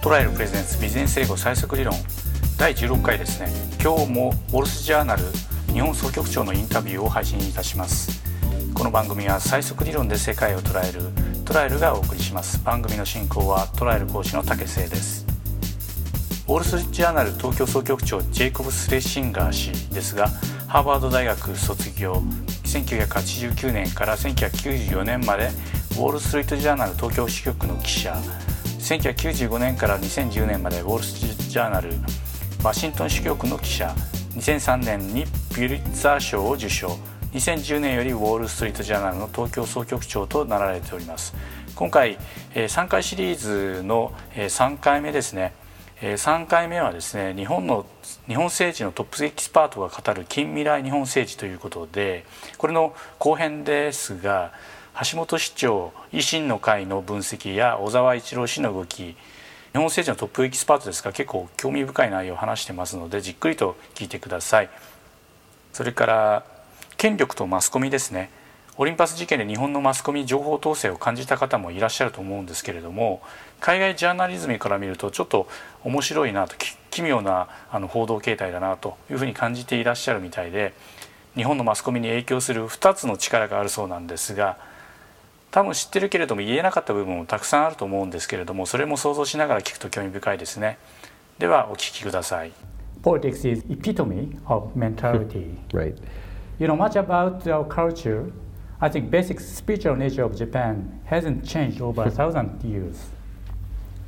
トライルプレゼンツビジネス英語最速理論。第16回ですね。今日もウォルスジャーナル日本総局長のインタビューを配信いたします。この番組は最速理論で世界を捉えるトライルがお送りします。番組の進行はトライル講師の竹瀬です。ウォール・ストリート・ジャーナル東京総局長ジェイコブス・レッシンガー氏ですがハーバード大学卒業1989年から1994年までウォール・ストリート・ジャーナル東京支局の記者1995年から2010年までウォール・ストリート・ジャーナルワシントン支局の記者2003年にピュリッツァー賞を受賞2010年よりウォール・ストリート・ジャーナルの東京総局長となられております。今回3回シリーズの3回目ですね。3回目はですね日本の日本政治のトップエキスパートが語る近未来日本政治ということでこれの後編ですが橋本市長維新の会の分析や小沢一郎氏の動き日本政治のトップエキスパートですが結構興味深い内容を話してますのでじっくりと聞いてください。それから権力とマスコミですね。オリンパス事件で日本のマスコミ情報統制を感じた方もいらっしゃると思うんですけれども海外ジャーナリズムから見るとちょっと面白いなと奇妙なあの報道形態だなというふうに感じていらっしゃるみたいで日本のマスコミに影響する2つの力があるそうなんですが多分知ってるけれども言えなかった部分もたくさんあると思うんですけれどもそれも想像しながら聞くと興味深いですねではお聞きください Politics is epitome of mentality right you know much about our culture I think basic spiritual nature of Japan hasn't changed over a thousand years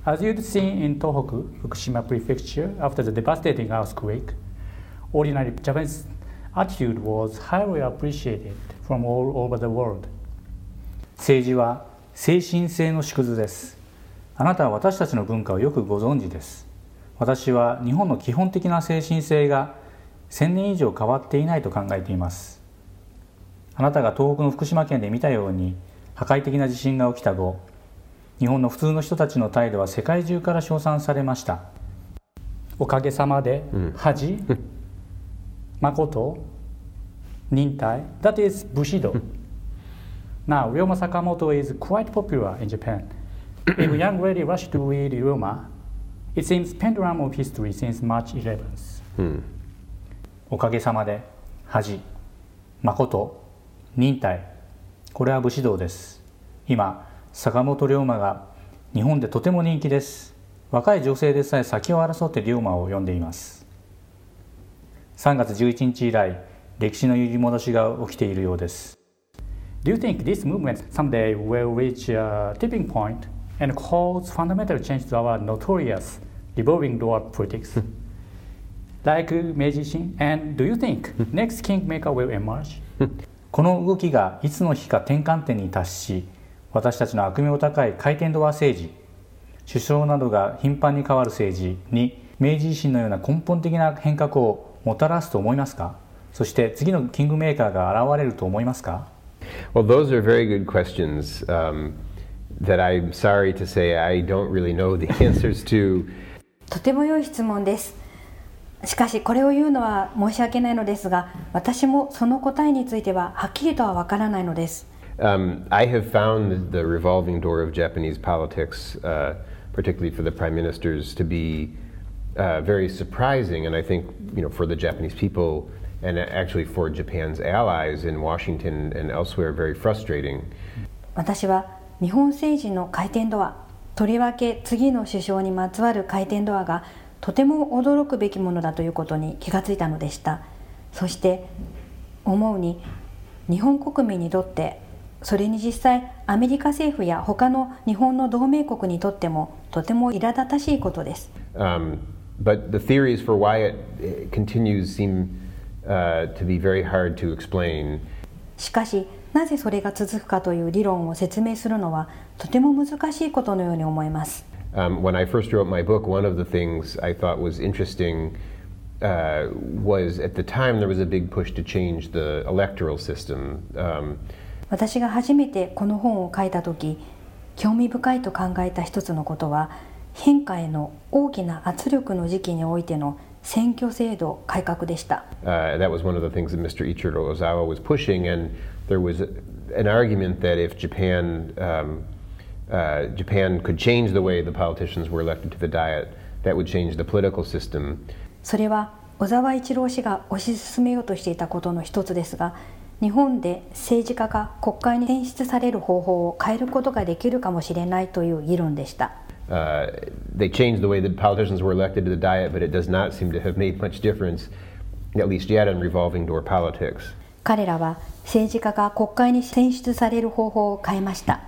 As you'd seen in Tohoku, Fukushima Prefecture, after the devastating earthquake, ordinary Japanese attitude was highly appreciated from all over the world. 政治は精神性の縮図です。あなたは私たちの文化をよくご存知です。私は日本の基本的な精神性が1000年以上変わっていないと考えています。あなたが東北の福島県で見たように破壊的な地震が起きた後日本の普通の人たちの態度は世界中から称賛されました。おかげさまで恥、誠忍耐 that is bushido Now, Ryoma Sakamoto is quite popular in Japan. if young lady rush to read Ryoma, it seems pendulum of history since March 11th. おかげさまで恥誠忍耐これは武士道です今坂本龍馬が日本でとても人気です若い女性でさえ先を争って龍馬を呼んでいます3月11日以来歴史の揺り戻しが起きているようです Do you think this movement someday will reach a tipping point and cause fundamental change to our notorious revolving door politics? like Meiji Shin? And do you think next kingmaker will emerge? この動きがいつの日か転換点に達し私たちの悪名高い回転ドア政治首相などが頻繁に変わる政治に明治維新のような根本的な変革をもたらすと思いますかそして次のキングメーカーが現れると思いますか Well, those are very good questions um, that I'm sorry to say I don't really know the answers to. とても良い質問です。しかしこれを言うのは申し訳ないのですが、私もその答えについてははっきりとはわからないのです。 Um, I have found the revolving door of Japanese politics, uh, particularly for the prime ministers, to be uh, very surprising, and I think you know for the Japanese people And actually for Japan's allies in Washington and elsewhere, very frustrating. 私は日本政治の回転ドア、とりわけ次の首相にまつわる回転ドアがとても驚くべきものだということに気がついたのでした。そして思うに日本国民にとってそれに実際アメリカ政府や他の日本の同盟国にとってもとても苛立たしいことです。Um, but the theories for why it uh, continues seem uh, to be very hard to explain. しかしなぜそれが続くかという理論を説明するのはとても難しいことのように思います。Um, when I first wrote my book, one of the things I thought was interesting uh, was at the time there was a big push to change the electoral system. Um, 私が初めてこの本を書いた時興味深いと考えた一つのことは変化への大きな圧力の時期においての選挙制度改革でした。uh, that was one of the things that Mr. Ichiro Ozawa was pushing, and there was an argument that if Japan um, uh, Japan could change the way the politicians were elected to the Diet, that would change the political system. それは小沢一郎氏が推し進めようとしていたことの一つですが日本で政治家が国会に選出される方法を変えることができるかもしれないという議論でした Uh, they changed the way the politicians were elected to the Diet, but it does not seem to have made much difference, at least yet, in revolving door politics. 彼らは政治家が国会に選出される方法を変えました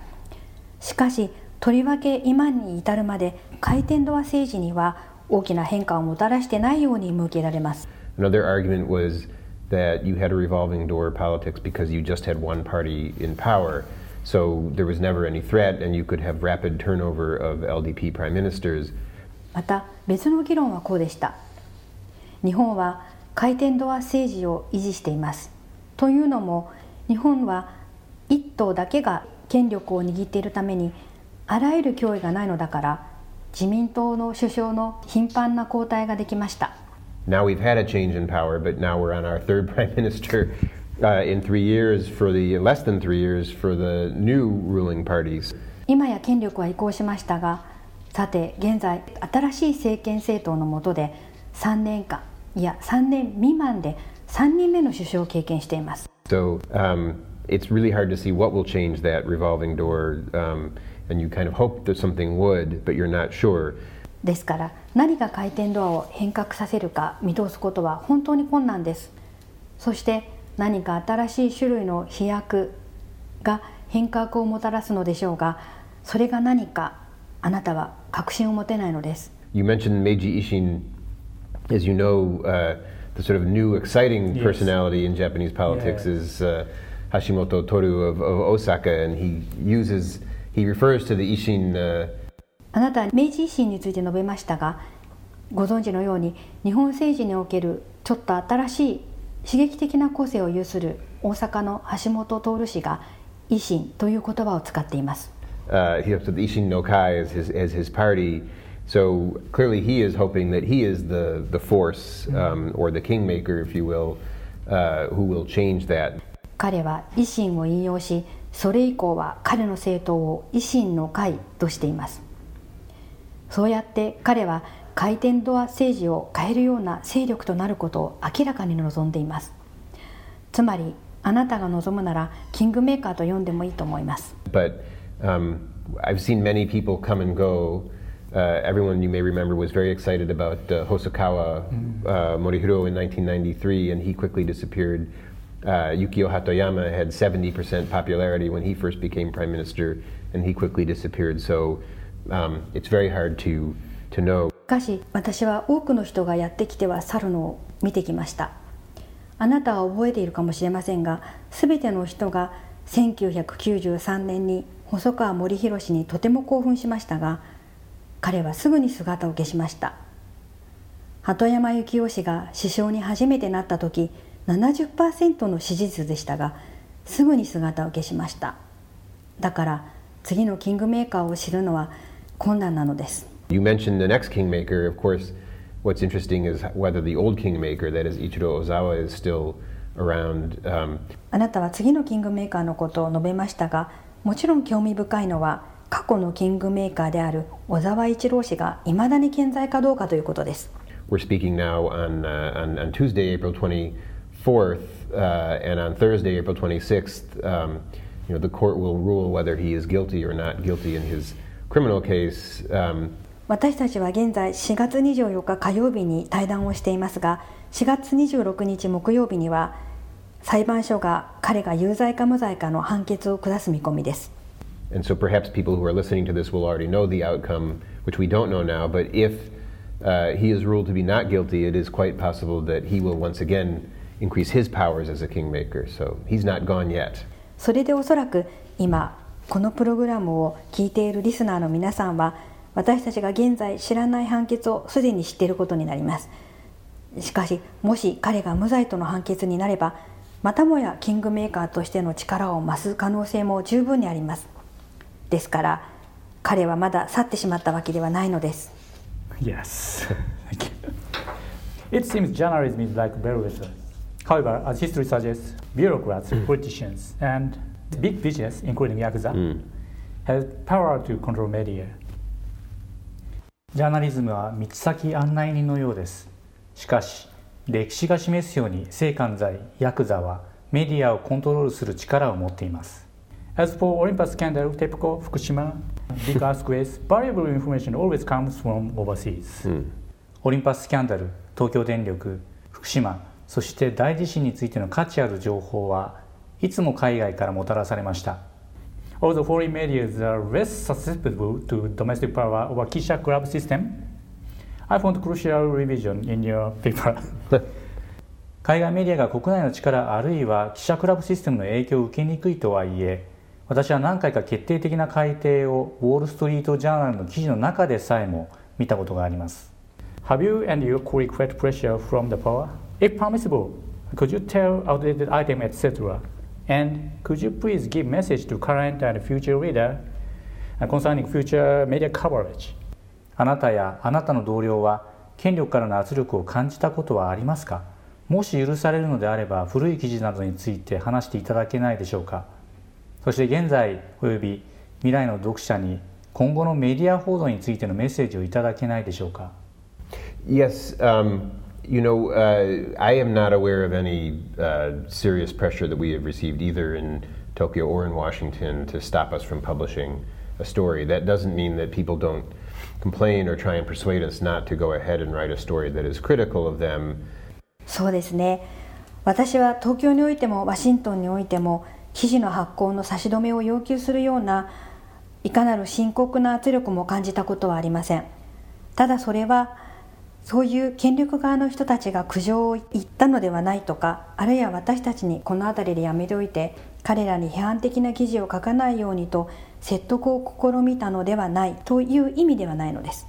しかしとりわけ今に至るまで回転ドア政治には大きな変化をもたらしてないように向けられます Another argument was that you had a revolving door politics because you just had one party in power. So there was never any threat, and you could have rapid turnover of LDP prime ministers. また別の議論はこうでした日本は回転ドア政治を維持していますというのも日本は一党だけが権力を握っているためにあらゆる脅威がないのだから自民党の首相の頻繁な交代ができました Now we've had a change in power, but now we're on our third prime minister uh, in three years for the less than three years for the new ruling parties. 今や権力は移行しましたがさて現在新しい政権政党の下で3年間いや3年未満で3人目の首相を経験しています So um, it's really hard to see what will change that revolving door, um, and you kind of hope that something would, but you're not sure. ですから何が回転ドアを変革させるか見通すことは本当に困難ですそして何か新しい種類の飛躍が変革をもたらすのでしょうがそれが何かあなたは確信を持てないのです You mentioned Meiji Ishin, as you know, uh, the sort of new exciting Yes. personality in Japanese politics Yeah. is uh, Hashimoto Toru of, of Osaka, and he uses, he refers to the Ishin. Uh, あなたは明治維新について述べましたがご存知のように日本政治におけるちょっと新しい刺激的な個性を有する大阪の橋本徹氏が維新という言葉を使っています uh, he has the Ishin no Kai as his, as his party. So clearly, he is hoping that he is the, the force um, or the kingmaker, if you will, uh, who will change that. 彼は維新を引用しそれ以降は彼の政党を維新の会としていますそうやって彼は回転ドア政治を変えるような勢力となることを明らかに望んでいますつまりあなたが望むならキングメーカーと呼んでもいいと思います But um, I've seen many people come and go. Uh, everyone you may remember was very excited about uh, Hosokawa uh, Morihiro in 1993, and he quickly disappeared. Uh, Yukio Hatoyama had 70% popularity when he first became prime minister, and he quickly disappeared. So um, it's very hard to, to know しかし私は多くの人がやってきては去るのを見てきました。あなたは覚えているかもしれませんが全ての人が1993年に細川森弘氏にとても興奮しましたが彼はすぐに姿を消しました。鳩山幸夫氏が首相に初めてなった時70%の支持率でしたがすぐに姿を消しました。だから次のキングメーカーを知るのは困難なのです。You mentioned the next kingmaker. Of course, what's interesting is whether the old kingmaker, that is Ichiro Ozawa, is still around. Um, あなたは次のキングメーカーのことを述べましたがもちろん興味深いのは過去のキングメーカーである小沢一郎氏がいまだに健在かどうかということです we're speaking now on, uh, on, on Tuesday, April 24th, uh, and on Thursday, April 26th, um, you know, the court will rule whether he is guilty or not guilty in his criminal case. Um, 私たちは現在4月24日火曜日に対談をしていますが4月26日木曜日には裁判所が彼が有罪か無罪かの判決を下す見込みです and so perhaps people who are listening to this will already know the outcome, which we don't know now. But if uh, he is ruled to be not guilty, it is quite possible that he will once again increase his powers as a kingmaker. So he's not gone yet. それでおそらく今このプログラムを聞いているリスナーの皆さんは私たちが現在知らない判決をすでに知っていることになりますしかしもし彼が無罪との判決になればまたもやキングメーカーとしての力を増す可能性も十分にありますですから彼はまだ去ってしまったわけではないのです Yes. Thank you. It seems journalism is like barometer. However, as history suggests, bureaucrats, politicians, and big business, including Yakuza, has power to control media. ジャーナリズムは道先案内人のようです。しかし、歴史が示すように性犯罪、ヤクザはメディアをコントロールする力を持っています。As for Olympus scandal, TEPCO, Fukushima, big earthquakes, valuable information always comes from overseas.、うん、オリンパススキャンダル、東京電力、福島、そして大地震についての価値ある情報はいつも海外からもたらされました。Although foreign media are less susceptible to domestic power over Kisha Club system, I found crucial revision in your paper. 海外メディアが国内の力あるいは記者クラブシステムの影響を受けにくいとはいえ私は何回か決定的な改定をウォール・ストリート・ジャーナルの記事の中でさえも見たことがあります Have you and your colleague felt pressure from the power? If permissible, could you tell outdated item etc. And could you please give message to current and future reader concerning future media coverage? あなたやあなたの同僚は権力からの圧力を感じたことはありますか？もし許されるのであれば古い記事などについて話していただけないでしょうか？そして現在および未来の読者に今後のメディア報道についてのメッセージをいただけないでしょうか？Yes, um, you know, uh, I am not aware of any uh, serious pressure that we have received either in Tokyo or in Washington to stop us from publishing a story. That doesn't mean that people don't complain or try and persuade us not to go ahead and write a story that is critical of them. そうですね。私は東京においてもワシントンにおいても記事の発行の差し止めを要求するようないかなる深刻な圧力も感じたことはありません。ただそれはそういう権力側の人たちが苦情を言ったのではないとかあるいは私たちにこの辺りでやめておいて彼らに批判的な記事を書かないようにと説得を試みたのではないという意味ではないのです。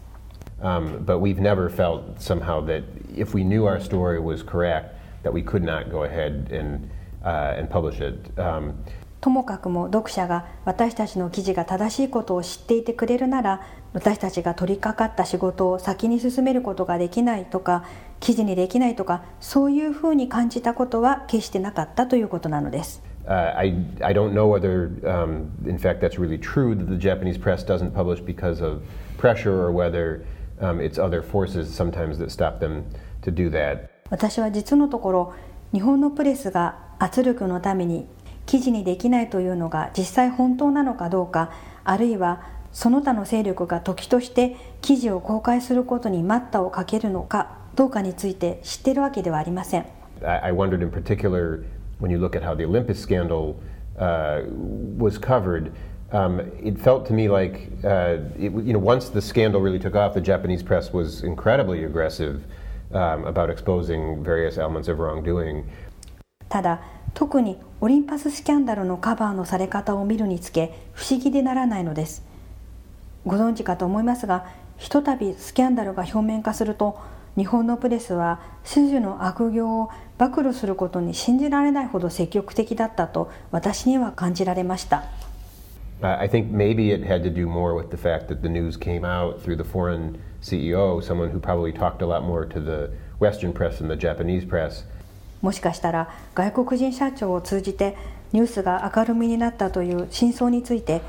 Um, but we've never felt somehow that if we knew our story was correct, that we could not go ahead and, uh, and publish it. Um, ともかくも読者が私たちの記事が正しいことを知っていてくれるなら私たちが取り掛かった仕事を先に進めることができないとか記事にできないとかそういうふうに感じたことは決してなかったということなのです。Uh, I, I don't know whether, um, in fact, that's really true that the Japanese press doesn't publish because of pressure or whether um, it's other forces sometimes that stop them to do that. 私は実のところ日本のプレスが圧力のために記事にできないというのが実際本当なのかどうかあるいはその他の勢力が時として記事を公開することに待ったをかけるのかどうかについて知っているわけではありません。I wondered in particular when you look at how the Olympus scandal uh, was covered. Um, it felt to me like uh, it, you know once the scandal really took off, the Japanese press was incredibly aggressive um, about exposing various elements of wrongdoing. ただ特にオリンパススキャンダルのカバーのされ方を見るにつけ不思議でならないのですご存知かと思いますがひとたびスキャンダルが表面化すると日本のプレスは種々の悪行を暴露することに信じられないほど積極的だったと私には感じられました。I think maybe it had to do more with the fact that the news came out through the foreign CEO, someone who probably talked a lot more to the Western press than the Japanese press. もしかしたら外国人社長を通じてニュースが明るみになったという真相について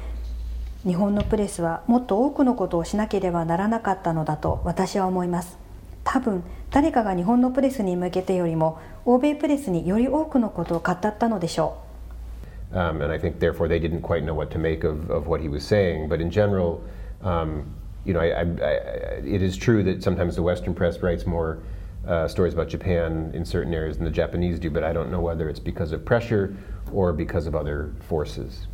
日本のプレスはもっと多くのことをしなければならなかったのだと私は思います多分誰かが日本のプレスに向けてよりも欧米プレスにより多くのことを語ったのでしょう Um, and I think therefore they didn't quite know what to make of, of what he was saying. But in general, um, you know, I, I, I, it is true that sometimes the Western press writes more uh, stories about Japan in certain areas than the Japanese do, but I don't know whether it's because of pressure or because of other forces.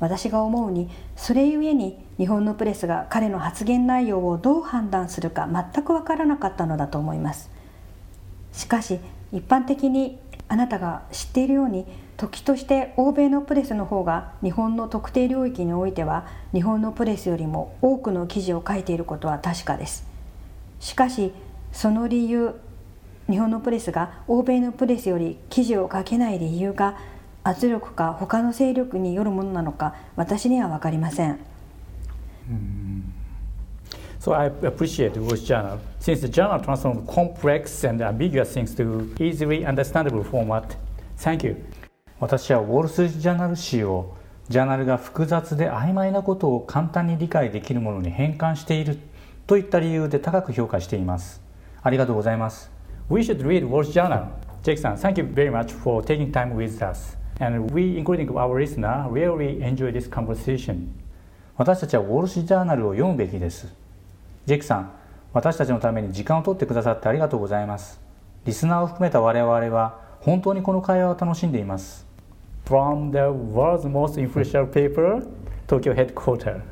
私が思うにそれゆえに日本のプレスが彼の発言内容をどう判断するか全く分からなかったのだと思いますしかし一般的にあなたが知っているように時として欧米のプレスの方が日本の特定領域においては日本のプレスよりも多くの記事を書いていることは確かですしかしその理由日本のプレスが欧米のプレスより記事を書けない理由が圧力か他の勢力によるものなのか私には分かりません。So I appreciate Wall Journal since the journal transforms complex and ambiguous things to easily understandable format. Thank you. 私はウォール・ストリート・ジャーナル誌をジャーナルが複雑で曖昧なことを簡単に理解できるものに変換しているといった理由で高く評価していますありがとうございます We should read Wall Street Journal Jake さん Thank you very much for taking time with us and we including our listener really enjoy this conversation 私たちはウォール・ストリート・ジャーナルを読むべきですジェイクさん私たちのために時間を取ってくださってありがとうございますリスナーを含めた我々は本当にこの会話を楽しんでいます From the world's most influential paper 東京ヘッドクォーター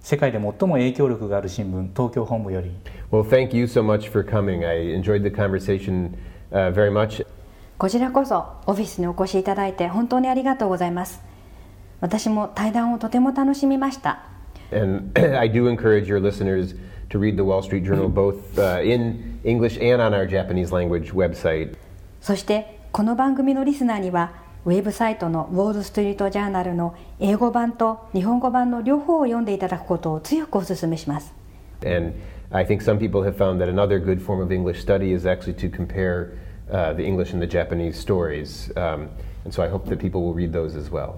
世界で最も影響力がある新聞東京本部より Well, thank you so much for coming. I enjoyed the conversation uh, very much. こちらこそオフィスにお越しいただいて本当にありがとうございます私も対談をとても楽しみました And I do encourage your listeners to read the Wall Street Journal both uh, in English and on our Japanese language website. そしてこの番組のリスナーにはウェブサイトのウォール・ストリート・ジャーナルの英語版と日本語版の両方を読んでいただくことを強くお勧めします And I think some people have found that another good form of English study is actually to compare uh, the English and the Japanese stories. Um, and so I hope that people will read those as well.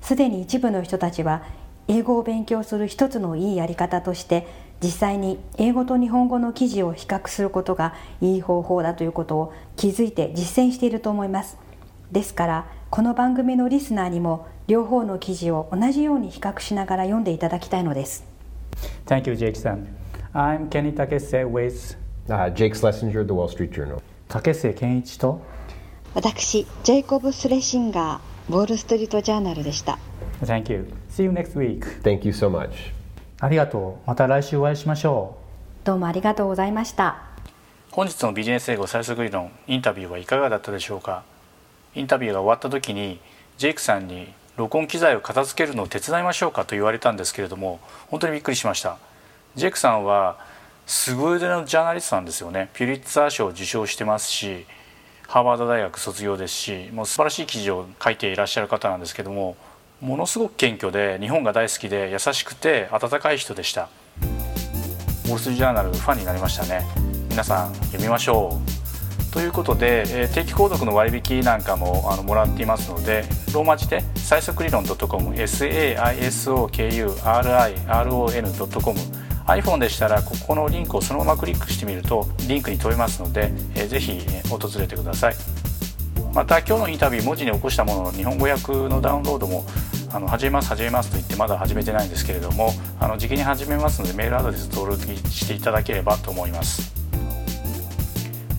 すでに一部の人たちは英語を勉強する一つのいいやり方として実際に英語と日本語の記事を比較することがいい方法だということを気づいて実践していると思いますですからこの番組のリスナーにも両方の記事を同じように比較しながら読んでいただきたいのです Thank you, Jake さん I'm Kenny Takese with Uh, Jake Schlesinger, The Wall Street Journal. 竹瀬健一と私ジェイコブ・スレシンガーウォール・ストリート・ジャーナルでした Thank you. See you next week. Thank you so much. ありがとう。また来週お会いしましょどうもありがとうございました本日のビジネス英語最速理論インタビューはいかがだったでしょうか？インタビューが終わった時にジェイクさんに録音機材を片付けるのを手伝いましょうかと言われたんですけれども本当にびっくりしました。ジェイクさんは凄腕のジャーナリストなんですよね。ピュリッツァー賞を受賞してますしハーバード大学卒業ですしもう素晴らしい記事を書いていらっしゃる方なんですけどもものすごく謙虚で日本が大好きで優しくて温かい人でした。ウォール・ストリート・ジャーナルファンになりましたね。皆さん読みましょう。ということで、えー定期購読の割引なんかもあのもらっていますのでローマ字で最速理論 .com SAISOKURIRON.com iPhone でしたらここのリンクをそのままクリックしてみるとリンクに飛びますので、えーぜひえー訪れてください。また今日のインタビュー文字に起こしたものの日本語訳のダウンロードもあの始めます始めますと言ってまだ始めてないんですけれどもあの時期に始めますのでメールアドレス登録していただければと思います。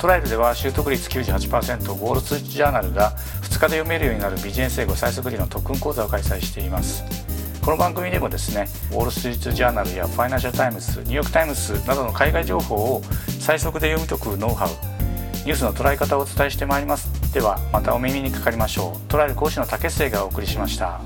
トライルでは習得率98%ウォール・ストリート・ジャーナルが2日で読めるようになるビジネス英語最速理の特訓講座を開催しています。この番組でもですねウォール・ストリート・ジャーナルやファイナンシャル・タイムズニューヨーク・タイムズなどの海外情報を最速で読み解くノウハウニュースの捉え方をお伝えしてまいります。ではまたお耳にかかりましょう。トライル講師の竹末がお送りしました。